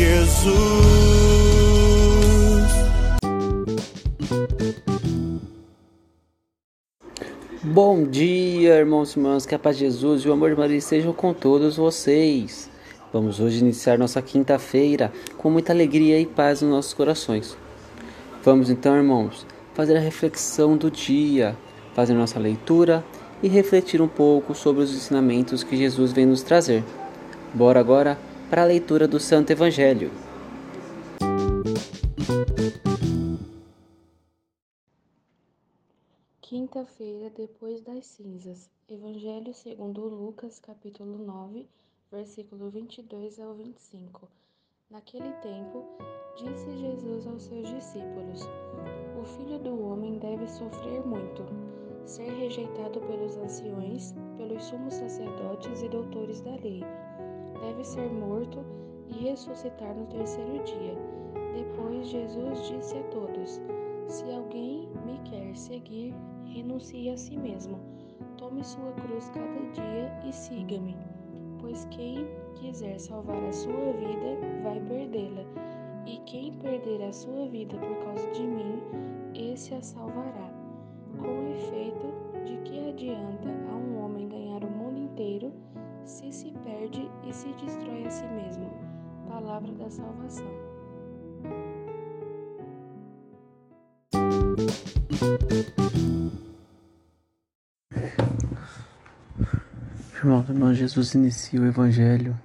Jesus. Bom dia, irmãos e irmãs, que a paz de Jesus e o amor de Maria estejam com todos vocês. Vamos hoje iniciar nossa quinta-feira com muita alegria e paz nos nossos corações. Vamos então, irmãos, fazer a reflexão do dia, fazer nossa leitura e refletir um pouco sobre os ensinamentos que Jesus vem nos trazer. Bora agora para a leitura do Santo Evangelho. Quinta-feira depois das cinzas. Evangelho segundo Lucas, capítulo 9, versículo 22 ao 25. Naquele tempo, disse Jesus aos seus discípulos: O filho do homem deve sofrer muito, ser rejeitado pelos anciões, pelos sumos sacerdotes e doutores da lei deve ser morto e ressuscitar no terceiro dia. Depois Jesus disse a todos: Se alguém me quer seguir, renuncie a si mesmo. Tome sua cruz cada dia e siga-me. Pois quem quiser salvar a sua vida, vai perdê-la. E quem perder a sua vida por causa de mim, esse a salvará. Com efeito, de que adianta a um homem ganhar o mundo inteiro se se perde e se destrói a si mesmo. Palavra da salvação. Irmão, irmão, Jesus inicia o Evangelho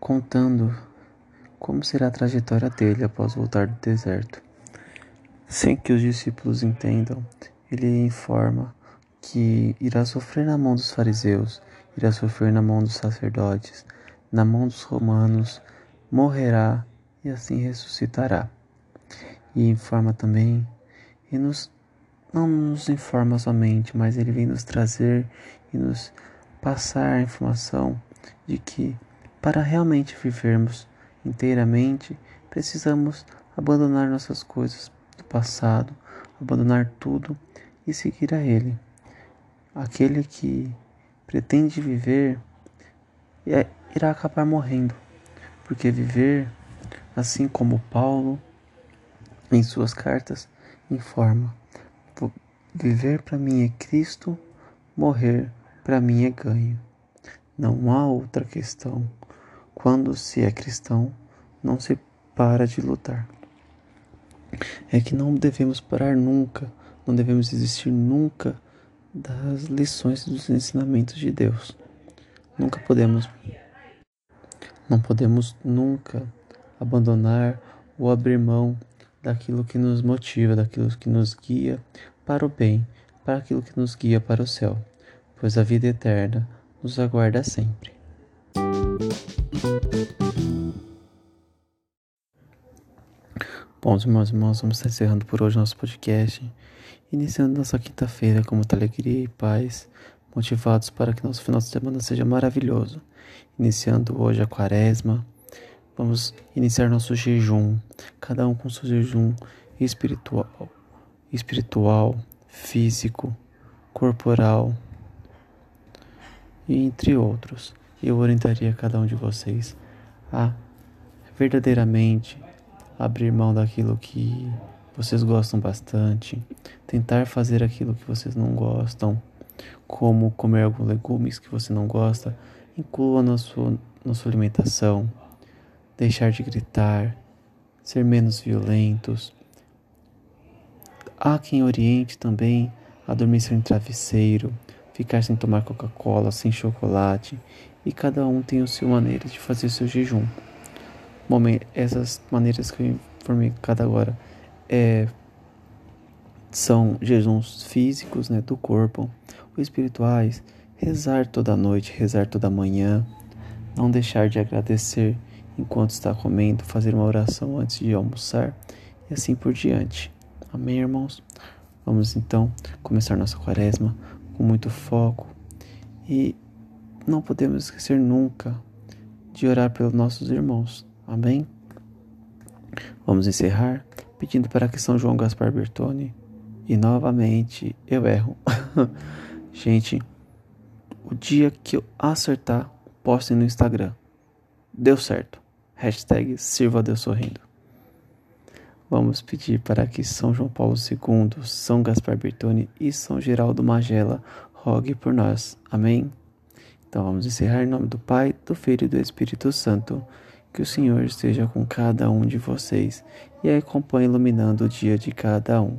contando como será a trajetória dele após voltar do deserto. Sem que os discípulos entendam, ele informa que irá sofrer na mão dos fariseus irá sofrer na mão dos sacerdotes, na mão dos romanos, morrerá e assim ressuscitará. E informa também, e nos, não nos informa somente, mas ele vem nos trazer e nos passar a informação de que para realmente vivermos inteiramente, precisamos abandonar nossas coisas do passado, abandonar tudo e seguir a Ele. Aquele que pretende viver é, irá acabar morrendo, porque viver, assim como Paulo em suas cartas informa, viver para mim é Cristo, morrer para mim é ganho. Não há outra questão. Quando se é cristão, não se para de lutar. É que não devemos parar nunca, não devemos desistir nunca das lições dos ensinamentos de Deus. Nunca podemos não podemos nunca abandonar ou abrir mão daquilo que nos motiva, daquilo que nos guia para o bem, para aquilo que nos guia para o céu, pois a vida eterna nos aguarda sempre. Bom, irmãos e irmãos, vamos estar encerrando por hoje nosso podcast. Iniciando nossa quinta-feira com muita alegria e paz, motivados para que nosso final de semana seja maravilhoso. Iniciando hoje a quaresma, vamos iniciar nosso jejum, cada um com seu jejum espiritual, espiritual, físico, corporal e entre outros. Eu orientaria cada um de vocês a verdadeiramente abrir mão daquilo que vocês gostam bastante, tentar fazer aquilo que vocês não gostam, como comer alguns legumes que você não gosta, inclua na sua, na sua alimentação. deixar de gritar, ser menos violentos. Há quem oriente também a dormir sem travesseiro, ficar sem tomar Coca-Cola, sem chocolate, e cada um tem a sua maneira de fazer seu jejum. Bom, essas maneiras que eu informei cada agora é, são jejuns físicos né, do corpo, ou espirituais, rezar toda noite, rezar toda manhã, não deixar de agradecer enquanto está comendo, fazer uma oração antes de almoçar e assim por diante. Amém, irmãos? Vamos então começar nossa quaresma com muito foco e não podemos esquecer nunca de orar pelos nossos irmãos. Amém? Vamos encerrar pedindo para que São João Gaspar Bertoni e novamente eu erro. Gente, o dia que eu acertar, postem no Instagram. Deu certo. Hashtag Sirva Deus Sorrindo. Vamos pedir para que São João Paulo II, São Gaspar Bertoni e São Geraldo Magela rogue por nós. Amém? Então vamos encerrar em nome do Pai, do Filho e do Espírito Santo. Que o Senhor esteja com cada um de vocês e acompanhe iluminando o dia de cada um.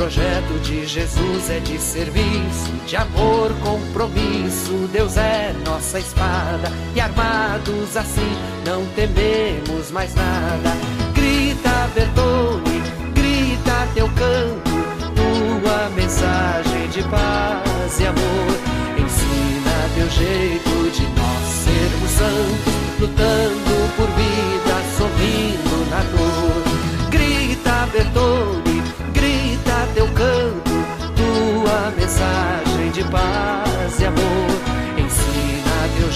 projeto de Jesus é de serviço, de amor, compromisso. Deus é nossa espada e armados assim não tememos mais nada. Grita, Bertone, grita teu canto, tua mensagem de paz e amor.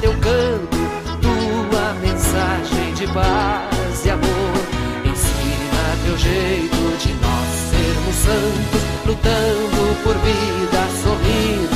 teu canto, tua mensagem de paz e amor. Ensina teu jeito de nós sermos santos, lutando por vida, sorrindo